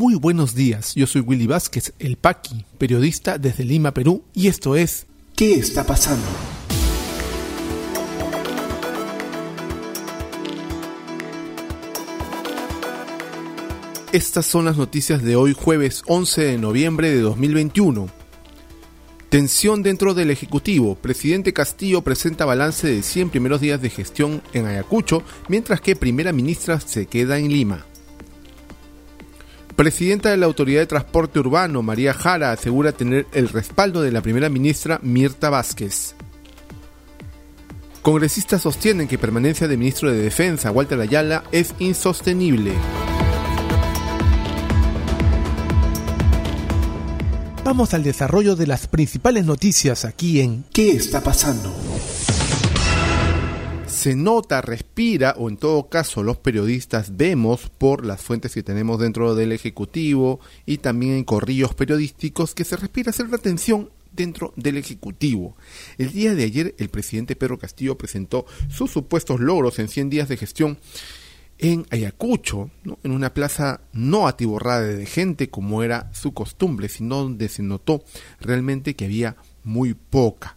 Muy buenos días, yo soy Willy Vázquez, el Paqui, periodista desde Lima, Perú, y esto es ¿Qué está pasando? Estas son las noticias de hoy jueves 11 de noviembre de 2021. Tensión dentro del Ejecutivo. Presidente Castillo presenta balance de 100 primeros días de gestión en Ayacucho, mientras que primera ministra se queda en Lima. Presidenta de la Autoridad de Transporte Urbano, María Jara, asegura tener el respaldo de la primera ministra Mirta Vázquez. Congresistas sostienen que permanencia de ministro de Defensa, Walter Ayala, es insostenible. Vamos al desarrollo de las principales noticias aquí en ¿Qué está pasando? Se nota, respira, o en todo caso los periodistas vemos por las fuentes que tenemos dentro del Ejecutivo y también en corrillos periodísticos que se respira cierta tensión dentro del Ejecutivo. El día de ayer el presidente Pedro Castillo presentó sus supuestos logros en 100 días de gestión en Ayacucho, en una plaza no atiborrada de gente como era su costumbre, sino donde se notó realmente que había muy poca.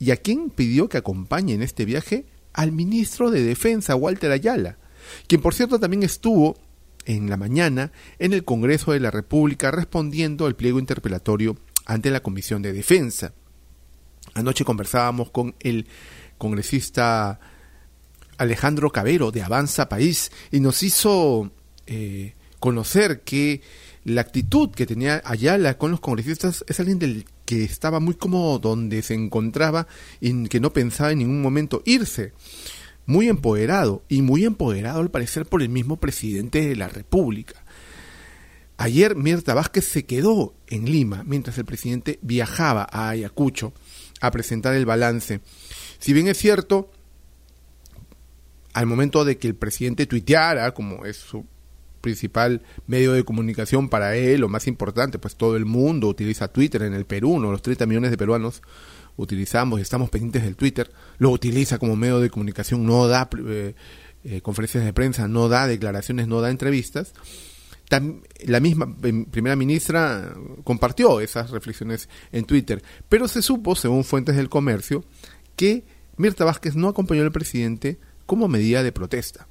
¿Y a quién pidió que acompañe en este viaje? Al ministro de Defensa, Walter Ayala, quien por cierto también estuvo en la mañana en el Congreso de la República respondiendo al pliego interpelatorio ante la Comisión de Defensa. Anoche conversábamos con el congresista Alejandro Cabero de Avanza País y nos hizo eh, conocer que la actitud que tenía Ayala con los congresistas es alguien del que estaba muy cómodo donde se encontraba y que no pensaba en ningún momento irse. Muy empoderado y muy empoderado al parecer por el mismo presidente de la República. Ayer Mirta Vázquez se quedó en Lima mientras el presidente viajaba a Ayacucho a presentar el balance. Si bien es cierto, al momento de que el presidente tuiteara, como es su principal medio de comunicación para él, lo más importante, pues todo el mundo utiliza Twitter en el Perú, ¿no? los 30 millones de peruanos utilizamos y estamos pendientes del Twitter, lo utiliza como medio de comunicación, no da eh, eh, conferencias de prensa, no da declaraciones, no da entrevistas. la misma em, primera ministra compartió esas reflexiones en Twitter, pero se supo, según fuentes del comercio, que Mirta Vázquez no acompañó al presidente como medida de protesta.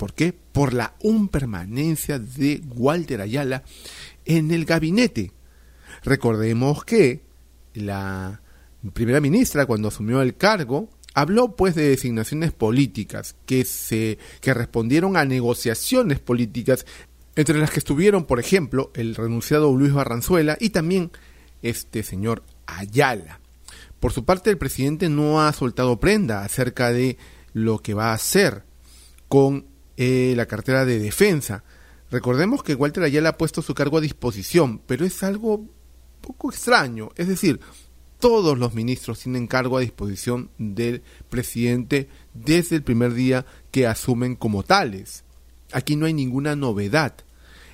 ¿Por qué? Por la impermanencia de Walter Ayala en el gabinete. Recordemos que la primera ministra cuando asumió el cargo habló pues de designaciones políticas que se que respondieron a negociaciones políticas entre las que estuvieron, por ejemplo, el renunciado Luis Barranzuela y también este señor Ayala. Por su parte, el presidente no ha soltado prenda acerca de lo que va a hacer con eh, la cartera de defensa. Recordemos que Walter Ayala ha puesto su cargo a disposición, pero es algo poco extraño. Es decir, todos los ministros tienen cargo a disposición del presidente desde el primer día que asumen como tales. Aquí no hay ninguna novedad.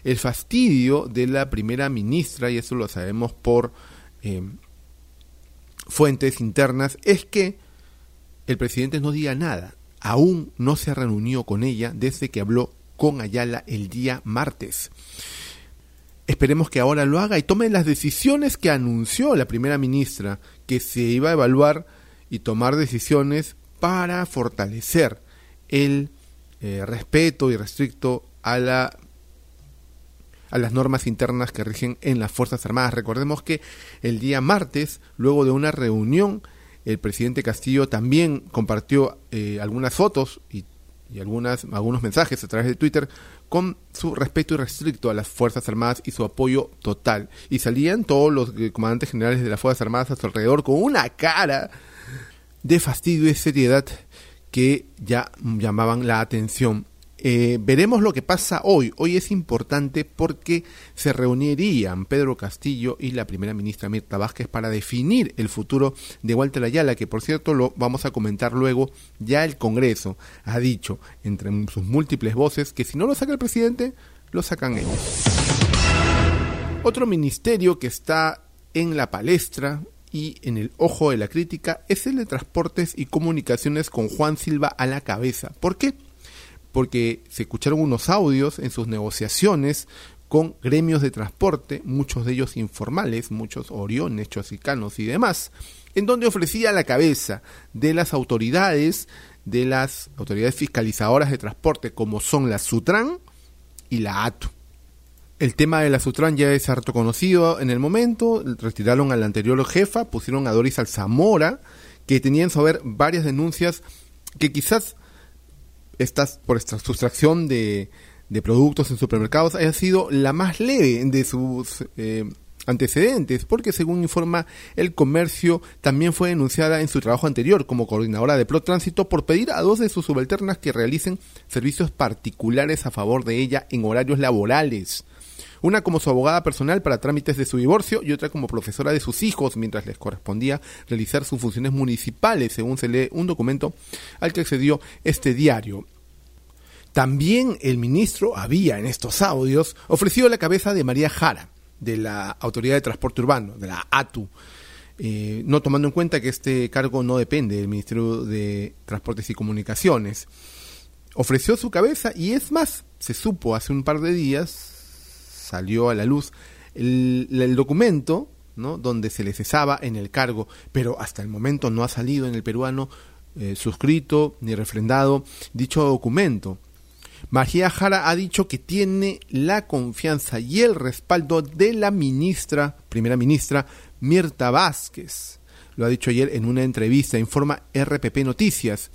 El fastidio de la primera ministra, y eso lo sabemos por eh, fuentes internas, es que el presidente no diga nada. Aún no se reunió con ella desde que habló con Ayala el día martes. Esperemos que ahora lo haga y tome las decisiones que anunció la primera ministra, que se iba a evaluar y tomar decisiones para fortalecer el eh, respeto y restricto a la a las normas internas que rigen en las Fuerzas Armadas. Recordemos que el día martes, luego de una reunión el presidente Castillo también compartió eh, algunas fotos y, algunas, algunos mensajes a través de Twitter con su respeto irrestricto a las Fuerzas Armadas y su apoyo total. Y salían todos los eh, comandantes generales de las Fuerzas Armadas a su alrededor con una cara de fastidio y seriedad que ya llamaban la atención. Eh, veremos lo que pasa hoy. Hoy es importante porque se reunirían Pedro Castillo y la primera ministra Mirta Vázquez para definir el futuro de Walter Ayala, que por cierto lo vamos a comentar luego. Ya el Congreso ha dicho, entre sus múltiples voces, que si no lo saca el presidente, lo sacan ellos. Otro ministerio que está en la palestra y en el ojo de la crítica es el de Transportes y Comunicaciones con Juan Silva a la cabeza. ¿Por qué? Porque se escucharon unos audios en sus negociaciones con gremios de transporte, muchos de ellos informales, muchos oriones, chosicanos y demás, en donde ofrecía la cabeza de las autoridades, de las autoridades fiscalizadoras de transporte, como son la Sutran y la ATU. El tema de la Sutran ya es harto conocido en el momento, retiraron a la anterior jefa, pusieron a Doris Alzamora, que tenían saber varias denuncias que quizás estas por esta sustracción de, de productos en supermercados haya sido la más leve de sus eh, antecedentes, porque según informa el comercio, también fue denunciada en su trabajo anterior como coordinadora de Pro Tránsito por pedir a dos de sus subalternas que realicen servicios particulares a favor de ella en horarios laborales. Una como su abogada personal para trámites de su divorcio y otra como profesora de sus hijos mientras les correspondía realizar sus funciones municipales, según se lee un documento al que accedió este diario. También el ministro había en estos audios ofrecido la cabeza de María Jara, de la Autoridad de Transporte Urbano, de la ATU, eh, no tomando en cuenta que este cargo no depende del Ministerio de Transportes y Comunicaciones. Ofreció su cabeza y es más, se supo hace un par de días, salió a la luz el, documento ¿no? donde se le cesaba en el cargo, pero hasta el momento no ha salido en el peruano eh, suscrito ni refrendado dicho documento. María Jara ha dicho que tiene la confianza y el respaldo de la ministra, primera ministra, Mirta Vázquez. Lo ha dicho ayer en una entrevista, informa RPP Noticias.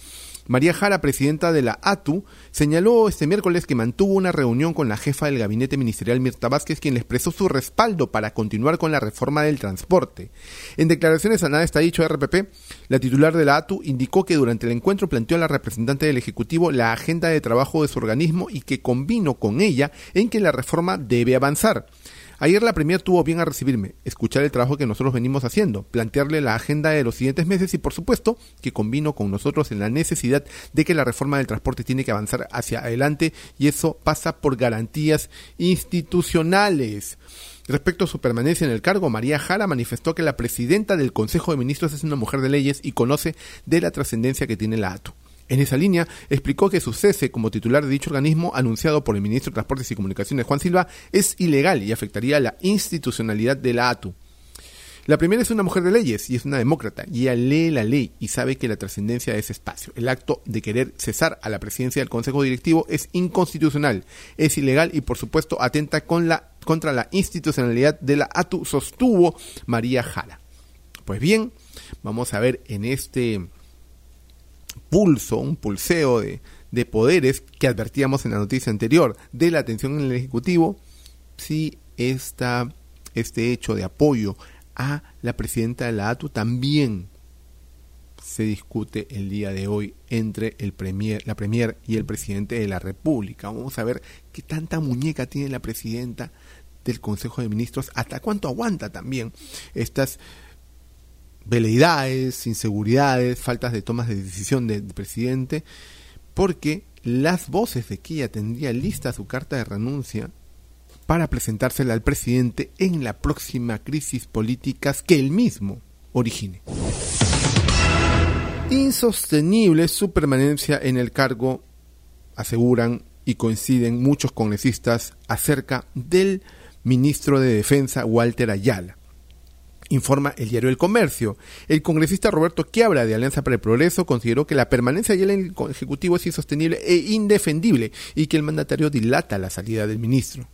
María Jara, presidenta de la ATU, señaló este miércoles que mantuvo una reunión con la jefa del gabinete ministerial Mirta Vázquez, quien le expresó su respaldo para continuar con la reforma del transporte. En declaraciones a nada está dicho RPP, la titular de la ATU indicó que durante el encuentro planteó a la representante del Ejecutivo la agenda de trabajo de su organismo y que convino con ella en que la reforma debe avanzar. Ayer la Premier tuvo bien a recibirme, escuchar el trabajo que nosotros venimos haciendo, plantearle la agenda de los siguientes meses y por supuesto que combino con nosotros en la necesidad de que la reforma del transporte tiene que avanzar hacia adelante y eso pasa por garantías institucionales. Respecto a su permanencia en el cargo, María Jara manifestó que la presidenta del Consejo de Ministros es una mujer de leyes y conoce de la trascendencia que tiene la ATU. En esa línea, explicó que su cese como titular de dicho organismo, anunciado por el ministro de Transportes y Comunicaciones Juan Silva, es ilegal y afectaría la institucionalidad de la ATU. La primera es una mujer de leyes y es una demócrata, y ella lee la ley y sabe que la trascendencia de ese espacio. El acto de querer cesar a la presidencia del Consejo Directivo es inconstitucional, es ilegal y por supuesto atenta contra la institucionalidad de la ATU, sostuvo María Jara. Pues bien, vamos a ver en este pulso, un pulseo de, de poderes que advertíamos en la noticia anterior de la atención en el Ejecutivo, si esta, este hecho de apoyo a la presidenta de la ATU también se discute el día de hoy entre el premier, la Premier y el presidente de la República. Vamos a ver qué tanta muñeca tiene la presidenta del Consejo de Ministros, hasta cuánto aguanta también estas veleidades, inseguridades, faltas de tomas de decisión del presidente, porque las voces de que ella tendría lista su carta de renuncia para presentársela al presidente en la próxima crisis política que él mismo origine. Insostenible su permanencia en el cargo, aseguran y coinciden muchos congresistas acerca del ministro de Defensa Walter Ayala informa el diario El Comercio. El congresista Roberto Quiabra de Alianza para el Progreso consideró que la permanencia de en el Ejecutivo es insostenible e indefendible y que el mandatario dilata la salida del ministro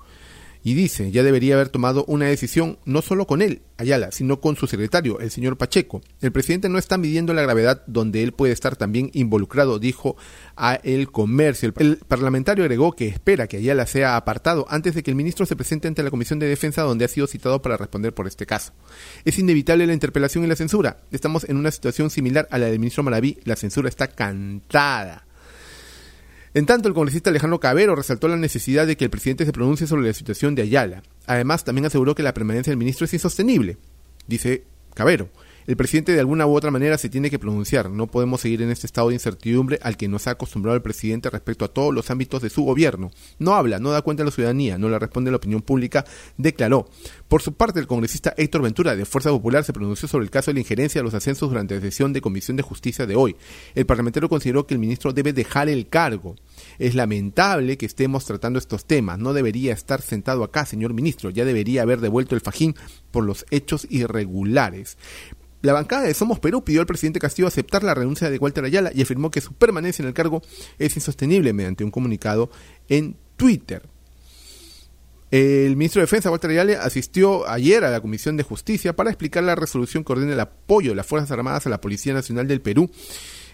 y dice, ya debería haber tomado una decisión no solo con él, Ayala, sino con su secretario, el señor Pacheco. El presidente no está midiendo la gravedad donde él puede estar también involucrado, dijo a El Comercio. El parlamentario agregó que espera que Ayala sea apartado antes de que el ministro se presente ante la Comisión de Defensa donde ha sido citado para responder por este caso. Es inevitable la interpelación y la censura. Estamos en una situación similar a la del ministro Maraví. La censura está cantada. En tanto, el congresista Alejandro Cabero resaltó la necesidad de que el presidente se pronuncie sobre la situación de Ayala. Además, también aseguró que la permanencia del ministro es insostenible. Dice Cabero, El presidente de alguna u otra manera se tiene que pronunciar. No podemos seguir en este estado de incertidumbre al que nos ha acostumbrado el presidente respecto a todos los ámbitos de su gobierno. No habla, no da cuenta a la ciudadanía, no le responde a la opinión pública, declaró. Por su parte, el congresista Héctor Ventura de Fuerza Popular se pronunció sobre el caso de la injerencia de los ascensos durante la sesión de Comisión de Justicia de hoy. El parlamentario consideró que el ministro debe dejar el cargo. Es lamentable que estemos tratando estos temas. No debería estar sentado acá, señor ministro. Ya debería haber devuelto el fajín por los hechos irregulares. La bancada de Somos Perú pidió al presidente Castillo aceptar la renuncia de Walter Ayala y afirmó que su permanencia en el cargo es insostenible mediante un comunicado en Twitter. El ministro de Defensa, Walter Ayala, asistió ayer a la Comisión de Justicia para explicar la resolución que ordena el apoyo de las Fuerzas Armadas a la Policía Nacional del Perú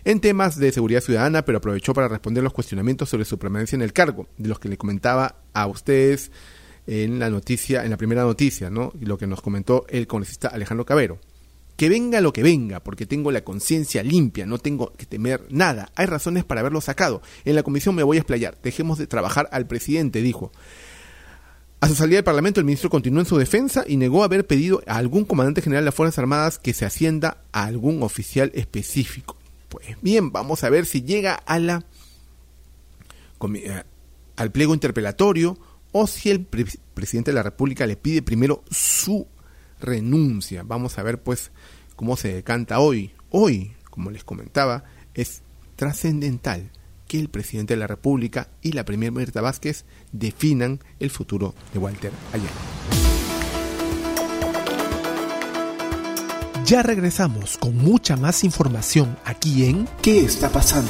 en temas de seguridad ciudadana, pero aprovechó para responder los cuestionamientos sobre su permanencia en el cargo, de los que le comentaba a ustedes en la noticia, en la primera noticia, ¿no? Lo que nos comentó el congresista Alejandro Cabero. Que venga lo que venga, porque tengo la conciencia limpia, no tengo que temer nada. Hay razones para haberlo sacado. En la comisión me voy a explayar. Dejemos de trabajar al presidente, dijo. A su salida del Parlamento, el ministro continuó en su defensa y negó haber pedido a algún comandante general de las Fuerzas Armadas que se ascienda a algún oficial específico. Pues bien, vamos a ver si llega a la eh, al pliego interpelatorio o si el presidente de la República le pide primero su renuncia. Vamos a ver pues cómo se decanta hoy. Hoy, como les comentaba, es trascendental que el presidente de la República y la primera Mirta Vázquez definan el futuro de Walter Ayala. Ya regresamos con mucha más información aquí en ¿Qué está pasando?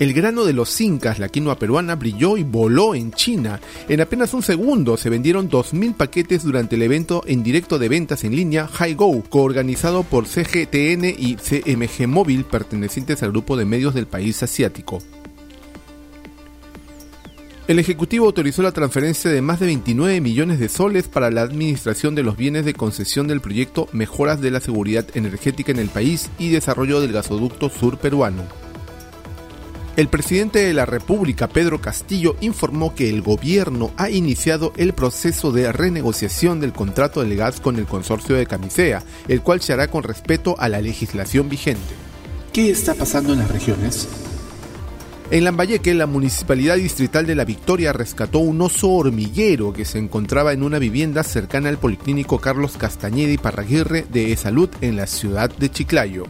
El grano de los incas, la quinoa peruana, brilló y voló en China. En apenas un segundo se vendieron 2.000 paquetes durante el evento en directo de ventas en línea HiGo, coorganizado por CGTN y CMG Móvil, pertenecientes al grupo de medios del país asiático. El Ejecutivo autorizó la transferencia de más de 29 millones de soles para la administración de los bienes de concesión del proyecto Mejoras de la Seguridad Energética en el país y desarrollo del gasoducto sur peruano. El presidente de la República, Pedro Castillo, informó que el gobierno ha iniciado el proceso de renegociación del contrato del gas con el consorcio de Camisea, el cual se hará con respeto a la legislación vigente. ¿Qué está pasando en las regiones? En Lambayeque, la Municipalidad Distrital de La Victoria rescató un oso hormiguero que se encontraba en una vivienda cercana al Policlínico Carlos Castañeda y Parraguirre de Salud en la ciudad de Chiclayo.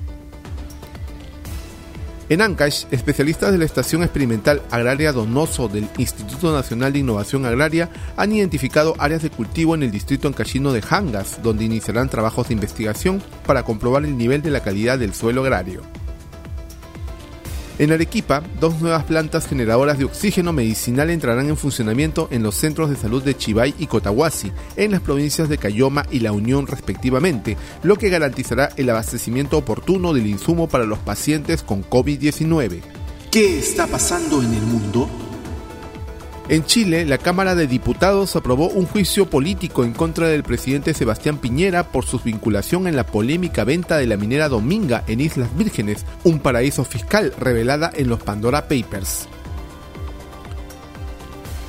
En Ancash, especialistas de la Estación Experimental Agraria Donoso del Instituto Nacional de Innovación Agraria han identificado áreas de cultivo en el distrito ancashino de Hangas, donde iniciarán trabajos de investigación para comprobar el nivel de la calidad del suelo agrario. En Arequipa, dos nuevas plantas generadoras de oxígeno medicinal entrarán en funcionamiento en los centros de salud de Chivay y Cotahuasi, en las provincias de Cayoma y La Unión respectivamente, lo que garantizará el abastecimiento oportuno del insumo para los pacientes con COVID-19. ¿Qué está pasando en el mundo? En Chile, la Cámara de Diputados aprobó un juicio político en contra del presidente Sebastián Piñera por su vinculación en la polémica venta de la minera Dominga en Islas Vírgenes, un paraíso fiscal revelada en los Pandora Papers.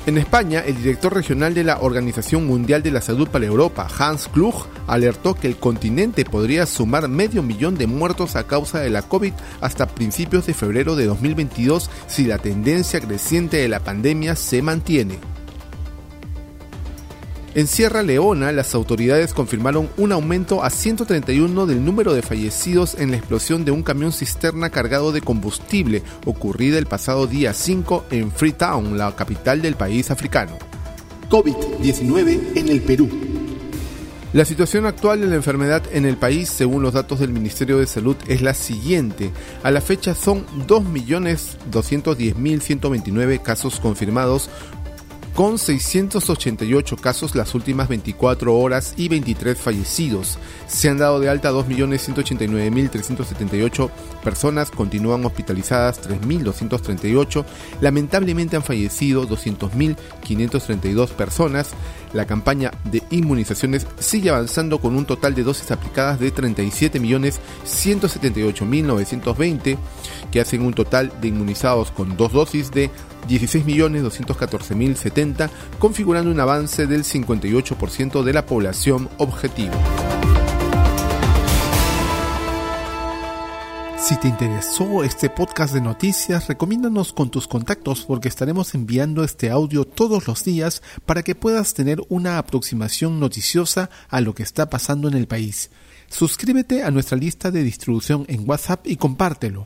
En España, el director regional de la Organización Mundial de la Salud para Europa, Hans Klug, alertó que el continente podría sumar medio millón de muertos a causa de la COVID hasta principios de febrero de 2022 si la tendencia creciente de la pandemia se mantiene. En Sierra Leona, las autoridades confirmaron un aumento a 131 del número de fallecidos en la explosión de un camión cisterna cargado de combustible ocurrida el pasado día 5 en Freetown, la capital del país africano. COVID-19 en el Perú. La situación actual de la enfermedad en el país, según los datos del Ministerio de Salud, es la siguiente. A la fecha son 2.210.129 casos confirmados, con 688 casos las últimas 24 horas y 23 fallecidos. Se han dado de alta 2.189.378 personas, continúan hospitalizadas 3.238, lamentablemente han fallecido 200.532 personas. La campaña de inmunizaciones sigue avanzando con un total de dosis aplicadas de 37.178.920, que hacen un total de inmunizados con dos dosis de 16.214.070, configurando un avance del 58% de la población objetivo. Si te interesó este podcast de noticias, recomiéndanos con tus contactos porque estaremos enviando este audio todos los días para que puedas tener una aproximación noticiosa a lo que está pasando en el país. Suscríbete a nuestra lista de distribución en WhatsApp y compártelo.